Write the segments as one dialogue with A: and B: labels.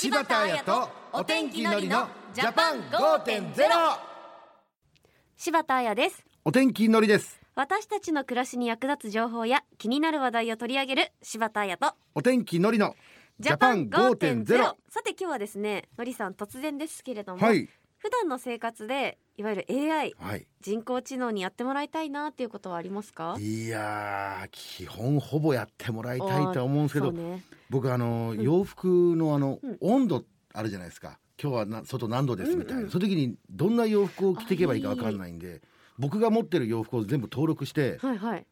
A: 柴田彩とお天気のりのジャパン5.0
B: 柴田彩です。
A: お天気のりです。
B: 私たちの暮らしに役立つ情報や気になる話題を取り上げる柴田彩と。
A: お天気のりのジャパン5.0
B: さて今日はですねのりさん突然ですけれども、
A: はい。
B: 普段の生活でいわゆる AI
A: はい。
B: 人工知能にやってもらいたいなっていうことはありますか？
A: いやー基本ほぼやってもらいたいとは思うんですけど、
B: ね。
A: 僕あの
B: ん。
A: 洋服のあの、
B: うん。
A: 温度あるじゃないですか。今日はな外何度ですみたいな、
B: うんうん
A: その時にどんな洋服を着ていけばいいかわかんないんで僕が持ってる洋服を全部登録して
B: はいはい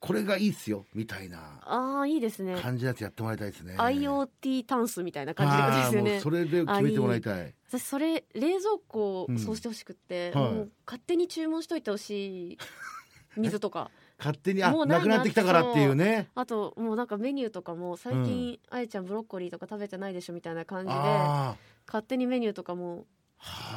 A: これがいいっすよみたいな
B: ああいいですね。
A: 感じのやつやってもらいたいですね。
B: IoT タンスみたいな感じでね。
A: それで決めてもらいたい。
B: 私それ冷蔵庫そうしてほしくって、
A: はい。
B: もう勝手に注文しといてほしい水とか。
A: 勝手にあ
B: もうな
A: くなってきたからっていうね。
B: あともうなんかメニューとかも最近、あやちゃんブロッコリーとか食べてないでしょみたいな感じで
A: あ
B: 勝手にメニューとかも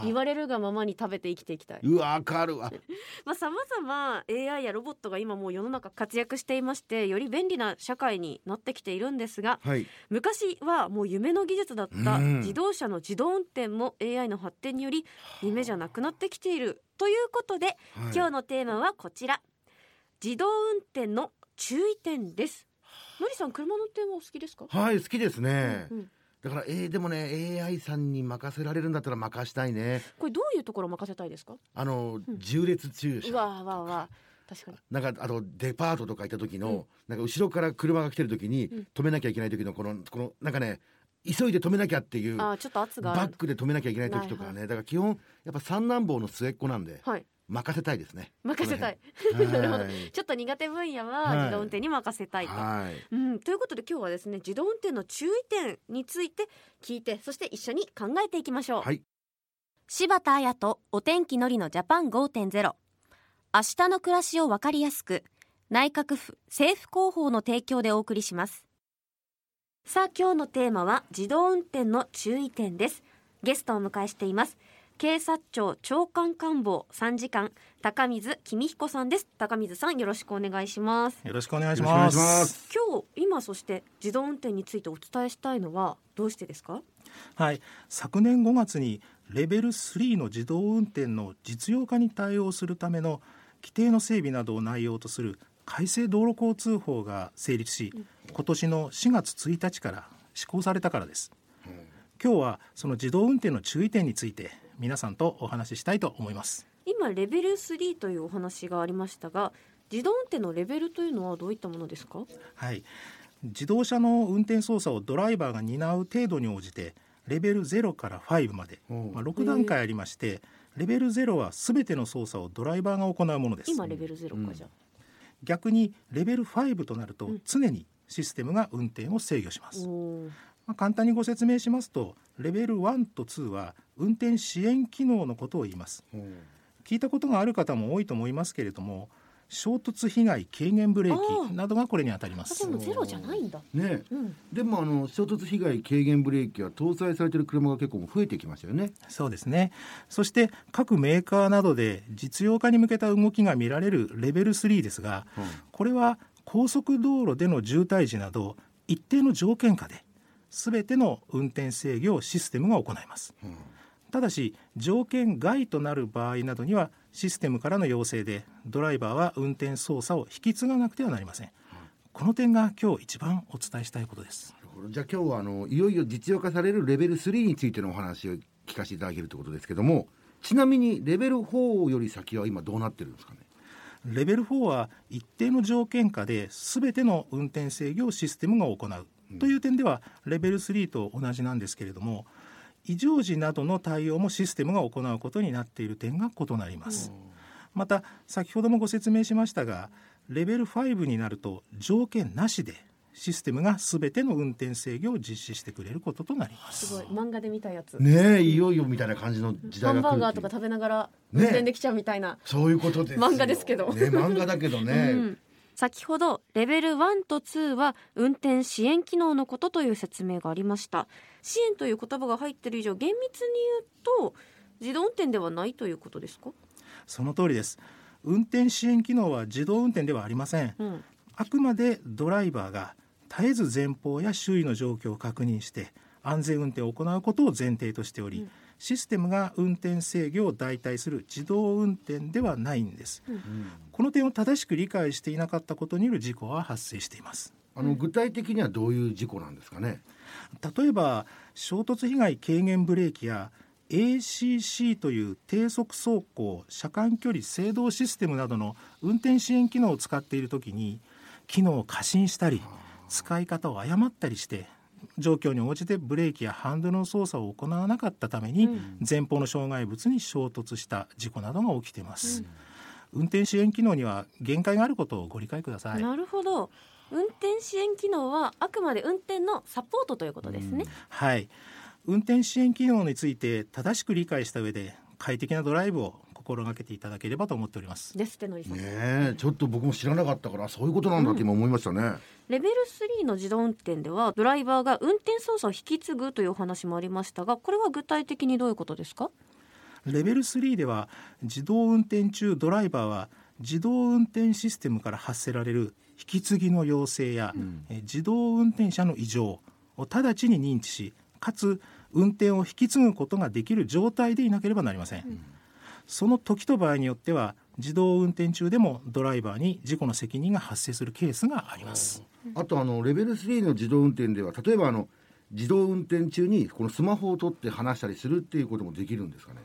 B: 言われるがままに食べて生きていきたい。
A: うわわかるわ。
B: まあ様々 AI やロボットが今もう世の中活躍していましてより便利な社会になってきているんですが
A: はい。
B: 昔はもう夢の技術だった
A: うん。
B: 自動車の自動運転も AI の発展により夢じゃなくなってきているということで
A: はい。
B: 今日のテーマはこちら。自動運転の注意点です。のりさん車の運転はお好きですか、
A: はい好きですね、
B: うん
A: だからえー、でもね AI さんに任せられるんだったら任したいね。
B: これどういうところを任せたいですか？
A: あの、
B: ん。
A: 重列駐車
B: うわーわーわー確かに。
A: なんかあとデパートとか行った時の、
B: うん。
A: なんか後ろから車が来てる時に、
B: うん。
A: 止めなきゃいけない時のこのこのなんかね急いで止めなきゃっていう
B: あーちょっと圧が
A: バックで止めなきゃいけない時とかはね、だから基本やっぱ三男坊の末っ子なんで
B: はい
A: 任せたいですね。
B: 任せたい。なるほど。
A: はい。
B: ちょっと苦手分野
A: は
B: はい自動運転に任せたいと、
A: はい。
B: うん、ということで今日はですね自動運転の注意点について聞いてそして一緒に考えていきましょう、
A: はい。
B: 柴田彩とお天気のりのジャパン5.0明日の暮らしをわかりやすく内閣府政府広報の提供でお送りします。さあ今日のテーマは自動運転の注意点です。ゲストをお迎えしています警察庁長官官房参事官高水公彦さんです。高水さんよろしくお願いします。
C: よろしくお願いし。ます。
B: 今日今そして自動運転についてお伝えしたいのはどうしてですか？
C: はい、昨年5月にレベル3の自動運転の実用化に対応するための規定の整備などを内容とする改正道路交通法が成立し、今年の4月1日から施行されたからです。今日はその自動運転の注意点について皆さんとお話ししたいと思います。
B: 今レベル3というお話がありましたが自動運転のレベルというのはどういったものですか？
C: はい、自動車の運転操作をドライバーが担う程度に応じてレベル0から5まで、
A: う。ん
C: まあ、6段階ありましてレベル0は全ての操作をドライバーが行うものです。
B: 今レベル0かじゃあ、
C: 逆にレベル5となると
B: うん。
C: 常にシステムが運転を制御します、
B: おー
C: まあ、簡単にご説明しますとレベル1と2は運転支援機能のことを言います。
A: うん。
C: 聞いたことがある方も多いと思いますけれども衝突被害軽減ブレ
B: あ
C: ー。キなどがこれに当たりま
B: あ
C: す
B: でもゼロじゃないんだ。
A: ね
B: うん。
A: でもあの衝突被害軽減ブレーキは搭載されてる車が結構増えてきましたよね。
C: そうですね。そして各メーカーなどで実用化に向けた動きが見られるレベル3ですがこれは高速道路での渋滞時など一定の条件下で全ての運転制御をシステムが行います。
A: うん
C: ただし条件外となる場合などにはシステムからの要請でドライバーは運転操作を引き継がなくてはなりません。この点が今日一番お伝えしたいことです。
A: じゃあ今日はあのいよいよ実用化されるレベル3についてのお話を聞かせていただけるということですけどもちなみにレベル4より先は今どうなってるんですかね？
C: レベル4は一定の条件下で全ての運転制御をシステムが行うという点ではレベル3と同じなんですけれども異常時などの対応もシステムが行うことになっている点が異なります。また先ほどもご説明しましたがレベル5になると条件なしでシステムが全ての運転制御を実施してくれることとなります。
B: すごい。漫画で見たやつ、
A: ねえいよいよみたいな感じの時
B: ハン
A: 代が来る
B: バーガーとか食べながら
A: ね
B: 運転できちゃうみたいな、
A: そういうことで
B: 漫画ですけど。
A: ね漫画だけどね、
B: うん先ほどレベル1と2は運転支援機能のことという説明がありました。支援という言葉が入っている以上厳密に言うと自動運転ではないということですか、
C: その通りです。運転支援機能は自動運転ではありません。
B: うん、
C: あくまでドライバーが絶えず前方や周囲の状況を確認して安全運転を行うことを前提としており、システムが運転制御を代替する自動運転ではないんです、この点を正しく理解していなかったことによる事故は発生しています。
A: あの具体的にはどういう事故なんですかね？
C: 例えば衝突被害軽減ブレーキや ACC という低速走行車間距離制動システムなどの運転支援機能を使っているときに機能を過信したり使い方を誤ったりして状況に応じてブレーキやハンドルの操作を行わなかったために、前方の障害物に衝突した事故などが起きています、うん、運転支援機能には限界があることをご理解ください。
B: なるほど。運転支援機能はあくまで運転のサポートということですね、うん、
C: はい。運転支援機能について正しく理解した上で快適なドライブを心がけていただければと思っております。
B: ですってのりさん。
A: ねちょっと僕も知らなかったからそういうことなんだって今思いましたね、うん、
B: レベル3の自動運転ではドライバーが運転操作を引き継ぐというお話もありましたがこれは具体的にどういうことですか？
C: レベル3では自動運転中ドライバーは自動運転システムから発せられる引き継ぎの要請や、うん、自動運転車の異常を直ちに認知しかつ運転を引き継ぐことができる状態でいなければなりません、うん、その時と場合によっては自動運転中でもドライバーに事故の責任が発生するケースがあります。
A: あとあのレベル3の自動運転では例えばあの自動運転中にこのスマホを取って話したりするっていうこともできるんですかね？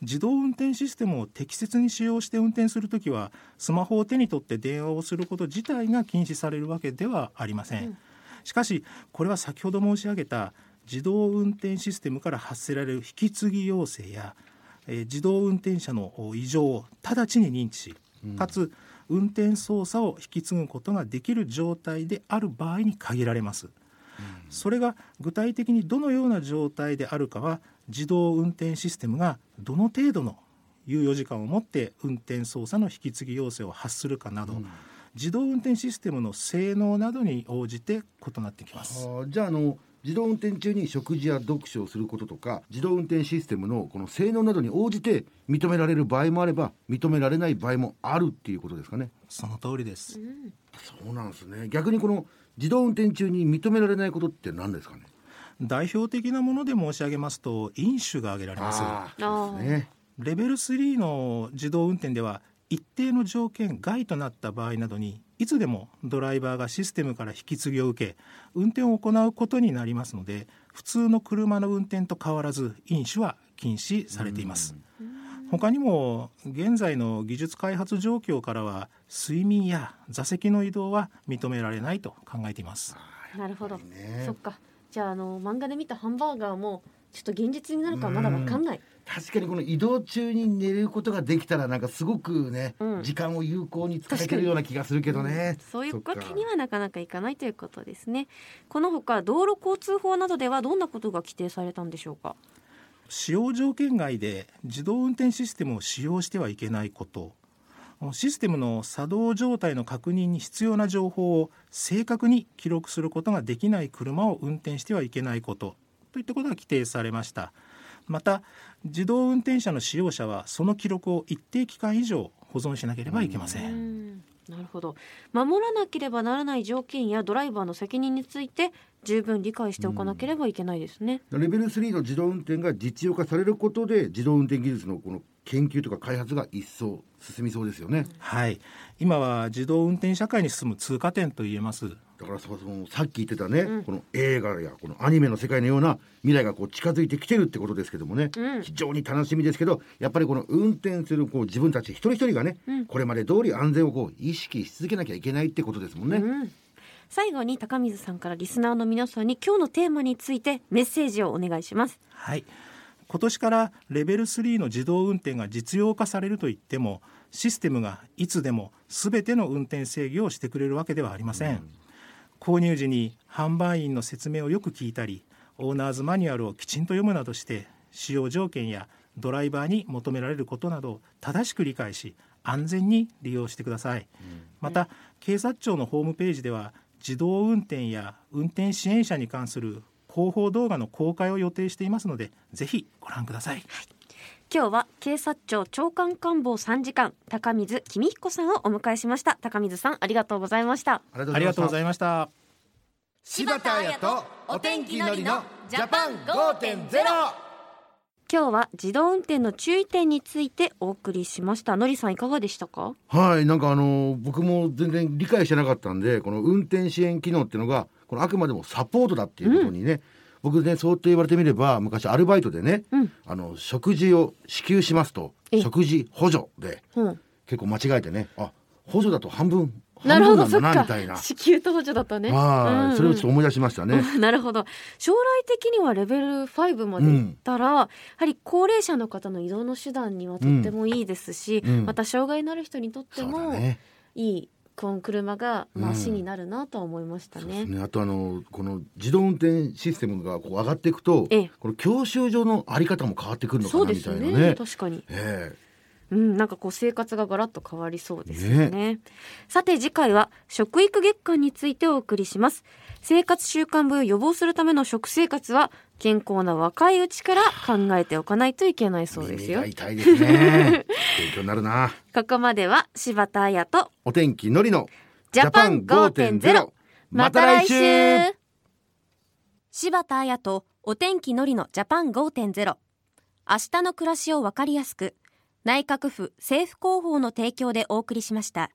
C: 自動運転システムを適切に使用して運転するときはスマホを手に取って電話をすること自体が禁止されるわけではありません、うん、しかしこれは先ほど申し上げた自動運転システムから発せられる引き継ぎ要請や、えー、自動運転車の異常を直ちに認知し、かつ運転操作を引き継ぐことができる状態である場合に限られます。それが具体的にどのような状態であるかは自動運転システムがどの程度の猶予時間を持って運転操作の引き継ぎ要請を発するかなど、うん、自動運転システムの性能などに応じて異なってきます。
A: じゃああの自動運転中に食事や読書をすることとか自動運転システムのこの性能などに応じて認められる場合もあれば認められない場合もあるっていうことですかね。
C: その通りです、
A: そうなんですね。逆にこの自動運転中に認められないことって何ですかね。
C: 代表的なもので申し上げますと飲酒が挙げられます。ね、レベル3の自動運転では一定の条件外となった場合などにいつでもドライバーがシステムから引き継ぎを受け運転を行うことになりますので普通の車の運転と変わらず飲酒は禁止されています。他にも現在の技術開発状況からは睡眠や座席の移動は認められないと考えています。
B: なるほど、ね、そっかじゃああの漫画で見たハンバーガーもちょっと現実になるかまだわかんない。
A: 確かにこの移動中に寝ることができたらなんかすごくね、うん、時間を有効に使えるような気がするけどね、
B: うん、そういうわけにはなかなかいかないということですね。このほか道路交通法などではどんなことが規定されたんでしょうか？
C: 使用条件外で自動運転システムを使用してはいけないこと。システムの作動状態の確認に必要な情報を正確に記録することができない車を運転してはいけないことといったことが規定されました。また自動運転車の使用者はその記録を一定期間以上保存しなければいけません。
B: なるほど。守らなければならない条件やドライバーの責任について十分理解しておかなければいけないですね、
A: レベル3の自動運転が実用化されることで自動運転技術のこの研究とか開発が一層進みそうですよね、
C: はい。今は自動運転社会に進む通過点と言えます。
A: だからそのさっき言ってたね、うん、この映画やこのアニメの世界のような未来がこう近づいてきてるってことですけどもね、うん、非常に楽しみですけどやっぱりこの運転するこう自分たち一人一人がね、うん、これまで通り安全をこう意識し続けなきゃいけないってことですもんね。
B: 最後に高水さんからリスナーの皆さんに今日のテーマについてメッセージをお願いします。
C: はい今年からレベル3の自動運転が実用化されるといってもシステムがいつでも全ての運転制御をしてくれるわけではありません、うん、購入時に販売員の説明をよく聞いたりオーナーズマニュアルをきちんと読むなどして使用条件やドライバーに求められることなどを正しく理解し安全に利用してください、うん、また警察庁のホームページでは自動運転や運転支援者に関する広報動画の公開を予定していますのでぜひご覧ください、はい、
B: 今日は警察庁長官官房参事官高水公彦さんをお迎えしました。高水さんありがとうございました。
C: ありがとうございました。
D: 柴田彩とお天気のりの
A: ジャパン5.0
B: 今日は自動運転の注意点についてお送りしました。のりさんいかがでしたか？
A: はいなんかあの僕も全然理解してなかったんでこの運転支援機能っていうのがこのあくまでもサポートだっていうことにね、うん、僕ねそうって言われてみれば昔アルバイトでね、うん、あの食事を支給しますと食事補助で、うん、結構間違えてねあ補助だと半分
B: なるほど、そっか。支給と補助だったね。
A: はい、それをちょっと思い出しましたね。
B: なるほど。将来的にはレベル5までいったら、うん、やはり高齢者の方の移動の手段にはとってもいいですし、うん、また障害のある人にとってもいい。この車がマシになるなと思いましたね。
A: ね。あとあのこの自動運転システムがこう上がっていくと、この教習所のあり方も変わってくるのかなみたいなね。ね
B: 確かに。
A: え
B: え。うん、なんかこう生活がガラッと変わりそうですよね、ね、さて次回は食育月間についてお送りします。生活習慣病を予防するための食生活は健康な若いうちから考えておかないといけないそうですよ。
A: 痛いですね 勉強になるな。
B: ここまでは柴田彩と
A: お天気のりの
B: ジャパン5.0また来週。柴田彩とお天気のりのジャパン5.0明日の暮らしをわかりやすく内閣府政府広報の提供でお送りしました。